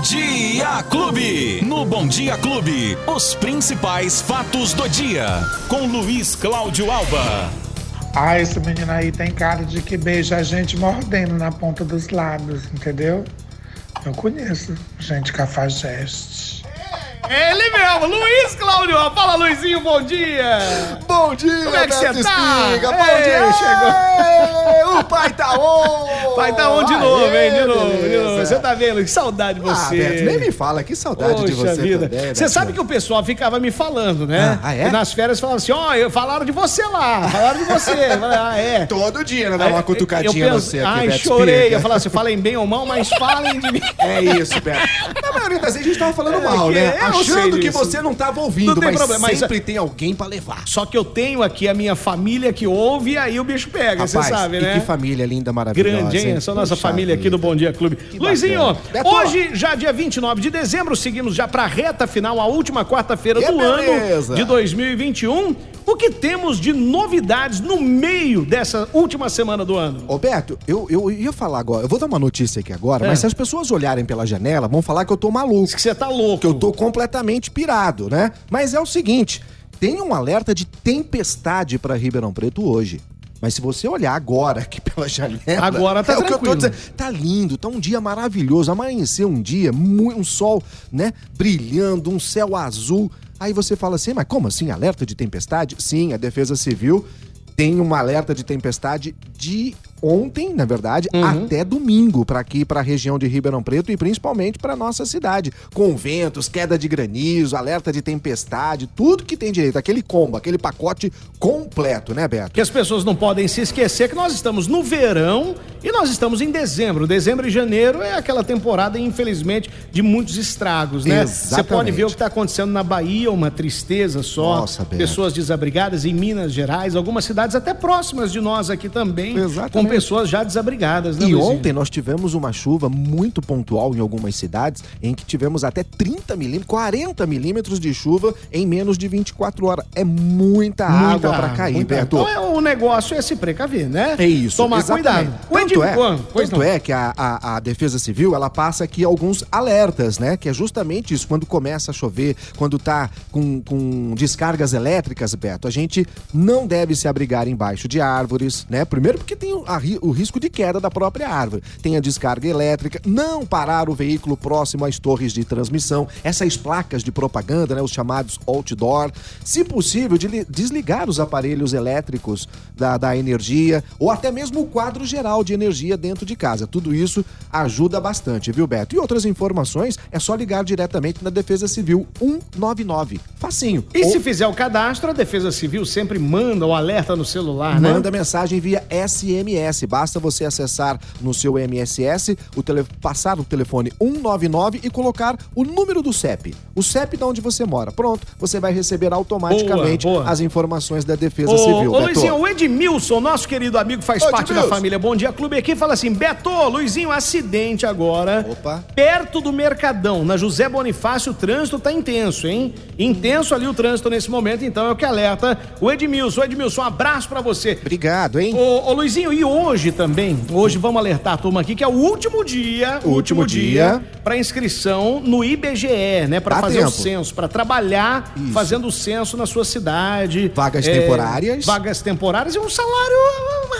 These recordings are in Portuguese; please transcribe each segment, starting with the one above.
Bom Dia Clube. No Bom Dia Clube, os principais fatos do dia. Com Luiz Cláudio Alba. Ah, esse menino aí tem cara de que beija a gente mordendo na ponta dos lábios, entendeu? Eu conheço gente cafajeste. Ele mesmo, Luiz Cláudio. Fala, Luizinho, bom dia. Bom dia, Como é que você tá? Espiga. Bom Ei, dia, chegou. O pai tá on. Pai tá on de Aê, novo, hein? De novo, de novo. Você tá vendo? Que saudade de Ah, você. Beto, nem me fala, que saudade de Poxa você vida. também, Você Betinho. sabe que o pessoal ficava me falando, né? Ah, ah, é? E nas férias falavam assim, ó, falaram de você lá, falaram de você. Falei, ah, é. Todo dia, né? Dá uma cutucadinha eu penso, você aqui, Ai, Beto chorei. Espiga. Eu falava assim, falem bem ou mal, mas falem de mim. É isso, Beto. Na maioria das vezes a gente tava falando É, mal, né? sei Achando que você não tava ouvindo, Não tem mas problema, mas- sempre tem alguém pra levar. Só que eu tenho aqui a minha família que ouve e aí o bicho pega, você sabe, né? que família linda, maravilhosa. Grande, hein? Essa nossa Puxa família aqui do Bom Dia Clube. Luizinho, bacana. Beto. hoje, já dia 29 de dezembro, seguimos já pra reta final, a última quarta-feira Que do beleza. ano de 2021. O que temos de novidades no meio dessa última semana do ano? Ô Beto, eu, eu ia falar agora, eu vou dar uma notícia aqui agora, É. mas se as pessoas olharem pela janela, vão falar que eu tô maluco. Diz que você tá louco. que eu tô completamente pirado, né? Mas é o seguinte, tem um alerta de tempestade pra Ribeirão Preto hoje. Mas se você olhar agora aqui pela janela, Agora tá é o que eu tô tranquilo. dizendo. Tá lindo, tá um dia maravilhoso, amanheceu um dia, um sol, né, brilhando, um céu azul. Aí você fala assim, mas como assim alerta de tempestade? Sim, a Defesa Civil tem um alerta de tempestade de ontem, na verdade, Uhum. até domingo para aqui para a região de Ribeirão Preto e principalmente para nossa cidade, com ventos, queda de granizo, alerta de tempestade, tudo que tem direito, aquele combo, aquele pacote completo, né, Beto? Que as pessoas não podem se esquecer que nós estamos no verão e nós estamos em dezembro. Dezembro e janeiro é aquela temporada, infelizmente, de muitos estragos, né? Você pode ver o que está acontecendo na Bahia, uma tristeza só. Nossa, Beto. Pessoas desabrigadas em Minas Gerais, algumas cidades até próximas de nós aqui também, Exatamente. Pessoas já desabrigadas, né, E Luizinho? ontem nós tivemos uma chuva muito pontual em algumas cidades, em que tivemos até 30 milímetros, 40 milímetros de chuva em menos de 24 horas. É muita, Muita água para cair, Beto. Então é, o negócio é se precaver, né? É isso. Tomar exatamente. cuidado. Tanto, é, tanto não. é que a, a, a Defesa Civil, ela passa aqui alguns alertas, né? Que é justamente isso, quando começa a chover, quando tá com, com descargas elétricas, Beto, a gente não deve se abrigar embaixo de árvores, né? Primeiro porque tem a ri- o risco de queda da própria árvore. Tem a descarga elétrica, não parar o veículo próximo às torres de transmissão, essas placas de propaganda, né? Os chamados outdoor. Se possível, de- desligar os aparelhos elétricos da, da energia ou até mesmo o quadro geral de energia dentro de casa. Tudo isso ajuda bastante, viu, Beto? E outras informações é só ligar diretamente na Defesa Civil 199. Facinho. E Ou se fizer o cadastro, a Defesa Civil sempre manda o alerta no celular, né? Manda mensagem via SMS. Basta você acessar no seu MSS, o tele- passar o telefone 199 e colocar o número do CEP. O CEP de onde você mora. Pronto, você vai receber automaticamente Boa, boa. as informações da Defesa Ô, Civil. ô Beto. Luizinho, o Edmilson, nosso querido amigo, faz Ô, parte da Edmilson. família Bom Dia Clube aqui, fala assim: Beto, Luizinho, acidente agora. Opa. Perto do Mercadão, na José Bonifácio, o trânsito tá intenso, hein? Intenso ali o trânsito nesse momento, então é o que alerta o Edmilson. Edmilson, um abraço pra você. Obrigado, hein? Ô, ô, Luizinho, e hoje também, hoje vamos alertar a turma aqui que é o último dia, O último dia. para inscrição no IBGE, né, Pra Dá fazer o tempo. censo, pra trabalhar Isso. fazendo o censo na sua cidade. Vagas É, temporárias. Vagas temporárias e um salário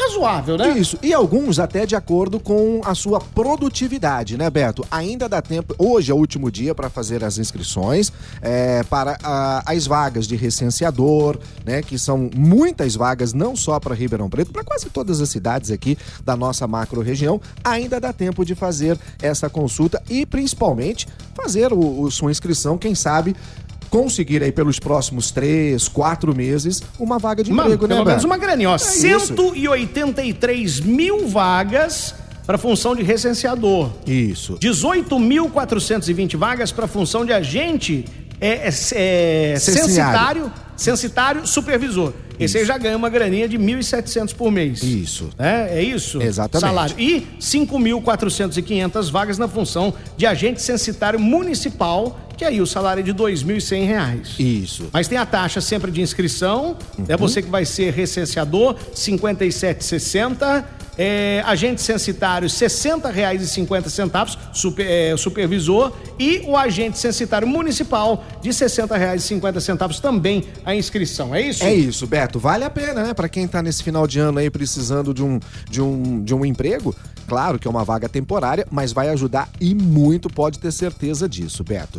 razoável, né? Isso, e alguns até de acordo com a sua produtividade, né, Beto? Ainda dá tempo, hoje é o último dia para fazer as inscrições é, para ah, as vagas de recenseador, né, que são muitas vagas, não só para Ribeirão Preto, para quase todas as cidades aqui da nossa macro região. Ainda dá tempo de fazer essa consulta e principalmente fazer o, o- sua inscrição, quem sabe. Conseguir aí pelos próximos três, quatro meses uma vaga de Mano, emprego, né, pelo menos Beto? uma graninha, ó. É isso. 183 mil vagas para função de recenseador. Isso. 18.420 vagas para função de agente é, é, é, censitário, censitário supervisor. Esse aí já ganha uma graninha de 1.700 por mês. Isso. É, é isso? Exatamente. Salário. E 5.400 e 500 vagas na função de agente censitário municipal, que aí o salário é de 2.100 reais. Isso. Mas tem a taxa sempre de inscrição, é você que vai ser recenseador, 57,60. É, agente censitário R$ 60,50, super, é, supervisor, e o agente censitário municipal de R$ 60,50 também a inscrição. É isso? É isso, Beto. Vale a pena, né? Para quem tá nesse final de ano aí precisando de um, de um, de um emprego, claro que é uma vaga temporária, mas vai ajudar e muito, pode ter certeza disso, Beto.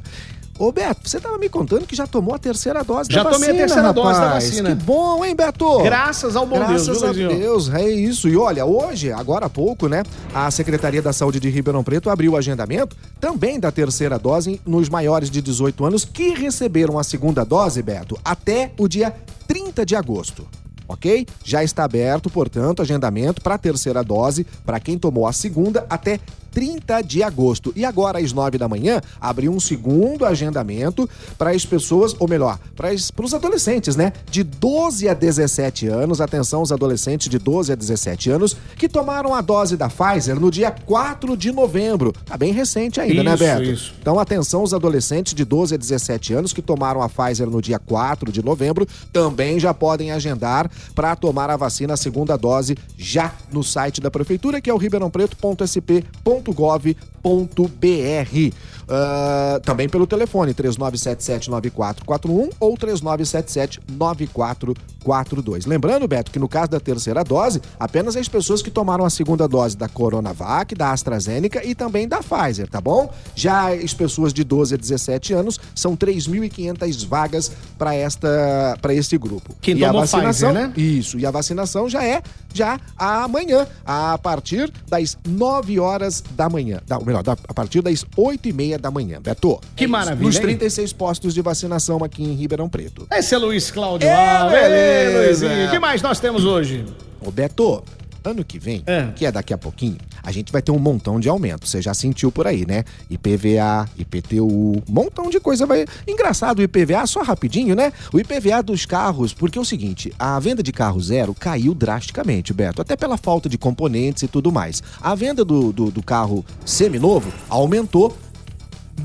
Ô Beto, você tava me contando que já tomou a terceira dose já da vacina, Já tomei a terceira rapaz. dose da vacina. Que bom, hein, Beto? Graças ao bom Graças Deus, Graças a Deus, é isso. E olha, hoje, agora há pouco, né, a Secretaria da Saúde de Ribeirão Preto abriu o agendamento também da terceira dose nos maiores de 18 anos que receberam a segunda dose, Beto, até o dia 30 de agosto ok? Já está aberto, portanto, agendamento para a terceira dose para quem tomou a segunda até 30 de agosto. E agora, às 9 da manhã, abriu um segundo agendamento para as pessoas, ou melhor, para os adolescentes, né? De 12 a 17 anos, atenção, os adolescentes de 12 a 17 anos, que tomaram a dose da Pfizer no dia 4 de novembro. Tá bem recente ainda, né, isso, né, Beto? Isso. Então, atenção, os adolescentes de 12 a 17 anos que tomaram a Pfizer no dia 4 de novembro também já podem agendar para tomar a vacina, a segunda dose, já no site da Prefeitura, que é o ribeirãopreto.sp.com www.ecosistema.com.br. Uh, também pelo telefone 3977-9441 ou 3977-9442. Lembrando, Beto, que no caso da terceira dose, apenas as pessoas que tomaram a segunda dose da Coronavac, da AstraZeneca e também da Pfizer, tá bom? Já as pessoas de 12 a 17 anos, são 3.500 vagas para esta para este grupo. Quem e tomou a vacinação, Pfizer, né? Isso, e a vacinação já é já amanhã, a partir das 9 horas da manhã. Da, melhor, da, a partir das 8 e meia da manhã. Beto. Que maravilha. Nos hein? 36 postos de vacinação aqui em Ribeirão Preto. Esse é Luiz Cláudio. É, ah, beleza, beleza. Luizinho. O que mais nós temos hoje? Ô, Beto, ano que vem, É. que é daqui a pouquinho, a gente vai ter um montão de aumento. Você já sentiu por aí, né? IPVA, IPTU, montão de coisa vai. Engraçado o IPVA, só rapidinho, né? O IPVA dos carros, porque é o seguinte, a venda de carro zero caiu drasticamente, Beto, até pela falta de componentes e tudo mais. A venda do, do, do carro seminovo aumentou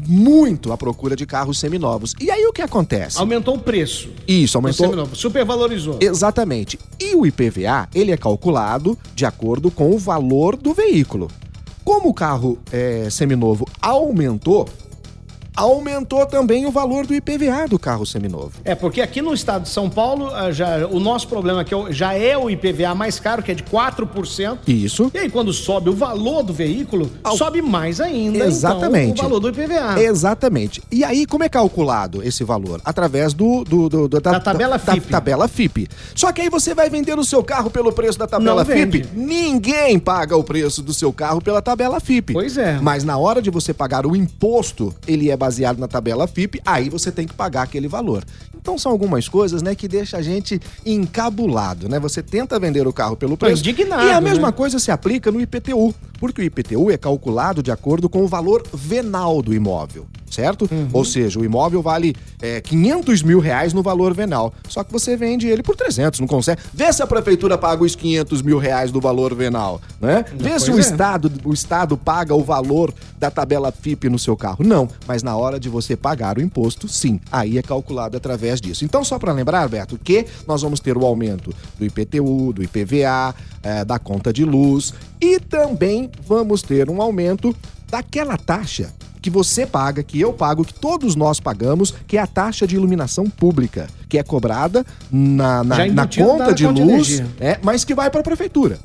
muito a procura de carros seminovos. E aí o que acontece? Aumentou o preço. Isso, aumentou. Seminovo. Supervalorizou. Exatamente. E o IPVA, ele é calculado de acordo com o valor do veículo. Como o carro é, seminovo aumentou, aumentou também o valor do IPVA do carro seminovo. É, porque aqui no estado de São Paulo, ah, já, o nosso problema é o- já é o IPVA mais caro, que é de 4%. Isso. E aí, quando sobe o valor do veículo, sobe mais ainda Exatamente. então, o valor do IPVA. Exatamente. E aí, como é calculado esse valor? Através do, do- do- do- Da tabela da- FIPE. Da tabela FIPE. Só que aí você vai vender o seu carro pelo preço da tabela Não FIPE? vende. Ninguém paga o preço do seu carro pela tabela FIPE. Pois é. Mas na hora de você pagar o imposto, ele é baseado na tabela FIPE, aí você tem que pagar aquele valor. Então são algumas coisas, né, que deixa a gente encabulado, né? Você tenta vender o carro pelo Tô preço. indignado, E a mesma né? coisa se aplica no IPTU, porque o IPTU é calculado de acordo com o valor venal do imóvel, certo? Uhum. Ou seja, o imóvel vale é, 500 mil reais no valor venal, só que você vende ele por 300, não consegue. Vê se a prefeitura paga os 500 mil reais do valor venal, né? Vê se o pois é. Estado, o Estado paga o valor da tabela FIP no seu carro. Não, mas na hora de você pagar o imposto, sim, aí é calculado através disso. Então, só para lembrar, Beto, que nós vamos ter o aumento do IPTU, do IPVA, eh, da conta de luz e também vamos ter um aumento daquela taxa que você paga, que eu pago, que todos nós pagamos, que é a taxa de iluminação pública, que é cobrada na, na, na conta de luz, é, mas que vai para a prefeitura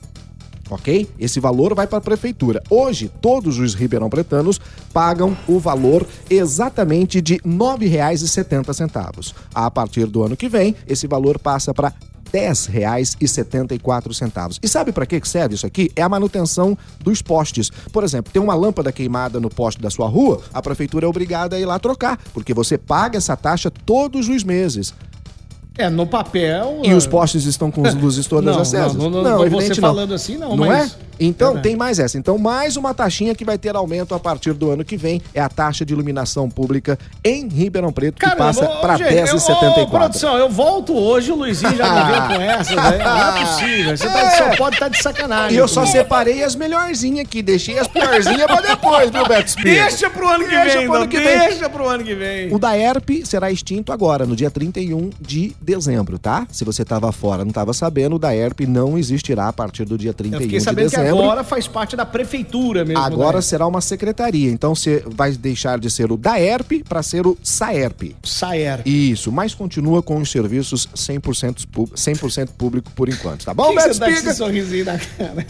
ok? Esse valor vai para a prefeitura. Hoje, todos os ribeirão-pretanos pagam o valor exatamente de R$ 9,70. A partir do ano que vem, esse valor passa para 10,74. E sabe para que serve isso aqui? É a manutenção dos postes. Por exemplo, tem uma lâmpada queimada no poste da sua rua, a prefeitura é obrigada a ir lá trocar, porque você paga essa taxa todos os meses. É, no papel. E os postes estão com as luzes todas Não, acesas? não, não, não, você evidente falando assim, não, Não mas- é? Então, É. tem mais essa. Então, mais uma taxinha que vai ter aumento a partir do ano que vem. É a taxa de iluminação pública em Ribeirão Preto, que Caramba, passa ô, para gente, Ô, 10,74. produção, eu volto hoje, o Luizinho já me veio com essa, velho. Não é possível. Você tá- só pode estar de sacanagem. E eu só separei as melhorzinhas aqui, deixei as piorzinhas pra depois, viu, Beto Espírito? Deixa pro ano que Deixa vem, pro ano que vem. Deixa pro ano que vem. O da ERP será extinto agora, no dia 31 de dezembro, tá? Se você tava fora, não tava sabendo, o da ERP não existirá a partir do dia 31 Eu fiquei de sabendo dezembro. agora faz parte da prefeitura mesmo. Agora né? será uma secretaria. Então você vai deixar de ser o DAERP para ser o SAERP. Saer. Isso, mas continua com os serviços 100%, pú- 100 público por enquanto, tá bom, Beto Espiga? sorrisinho na cara?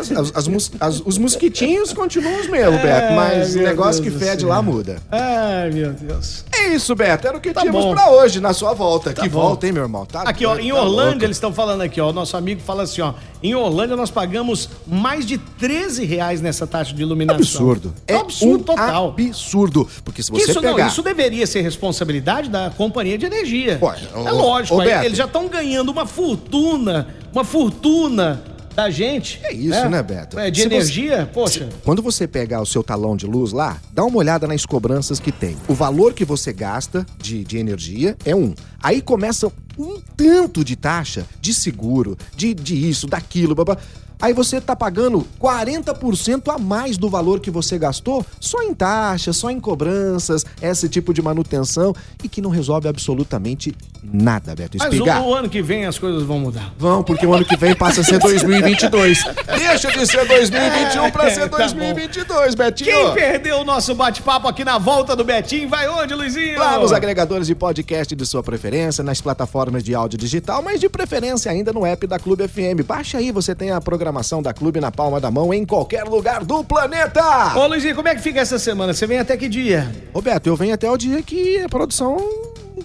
As- as- as mus- as- os mosquitinhos continuam os mesmos, Beto, mas o negócio Deus que fede lá muda. Ai, meu Deus. É isso, Beto, era o que Tá tínhamos bom. pra hoje na sua volta. que bom. volta, hein, meu irmão? Tá Aqui, ó, em tá Orlândia, louco. eles estão falando aqui, ó. Nosso amigo fala assim, ó. Em Orlândia, nós pagamos mais de 13 reais nessa taxa de iluminação. Absurdo. É um absurdo um total. Absurdo. Porque se você isso, pegar... não, isso deveria ser responsabilidade da companhia de energia. Ué, é ô, lógico, ô, Beto. eles já estão ganhando uma fortuna, uma fortuna da gente. É isso, né, Beto? É, de Se você- energia, poxa. Quando você pegar o seu talão de luz lá, dá uma olhada nas cobranças que tem. O valor que você gasta de, de energia é um. Aí começa um tanto de taxa, de seguro, de, de isso, daquilo, babá. Aí você tá pagando 40% a mais do valor que você gastou só em taxas, só em cobranças, esse tipo de manutenção e que não resolve absolutamente nada, Beto. Mas Explicar. o, o ano que vem as coisas vão mudar. Vão, porque o ano que vem passa a ser 2022. Deixa de ser 2021 pra ser Tá bom. 2022, Betinho. Quem perdeu o nosso bate-papo aqui na volta do Betinho, vai onde, Luizinho? Lá nos agregadores de podcast de sua preferência, nas plataformas de áudio digital, mas de preferência ainda no app da Clube FM. Baixa aí, você tem a programação da Clube na palma da mão em qualquer lugar do planeta. Ô, Luizinho, como é que fica essa semana? Você vem até que dia? Roberto, eu venho até o dia que a produção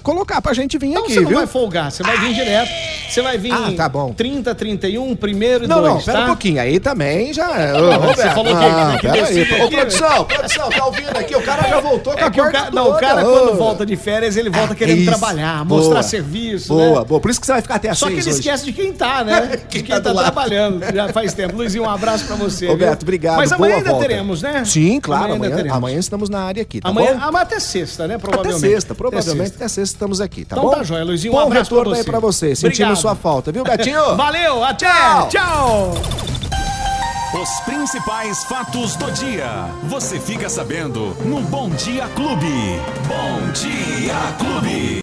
colocar pra gente vir Então aqui, você não viu? vai folgar, você vai vir direto. Você vai vir Ah, tá bom. 30, 31, primeiro e Não, dois, não, pera tá? um pouquinho. Aí também já. Ô, Você Roberto, falou que- ah, que pera aí. Ô, produção, produção, tá ouvindo aqui? O cara já voltou com É a que o cara, não, o cara Ô. quando volta de férias, ele volta querendo Isso. trabalhar, Boa. mostrar serviço, Boa, né? boa. Por isso que você vai ficar até às Só que ele hoje. esquece de quem tá, né? Quem de tá quem tá, lado. trabalhando já faz tempo. Luizinho, um abraço pra você. Roberto, viu? obrigado. Mas amanhã boa ainda volta. teremos, né? Sim, claro. Amanhã, amanhã estamos na área aqui, tá Amanhã, bom? ah, até sexta, né? Até Provavelmente. sexta, provavelmente até sexta estamos aqui, tá Então bom? tá joia, Luizinho. Um Bom abraço pra retorno aí você. pra você. Sentindo Obrigado. sua falta, viu, Betinho? Valeu, até! Tchau. Tchau. Os principais fatos do dia. Você fica sabendo no Bom Dia Clube. Bom Dia Clube.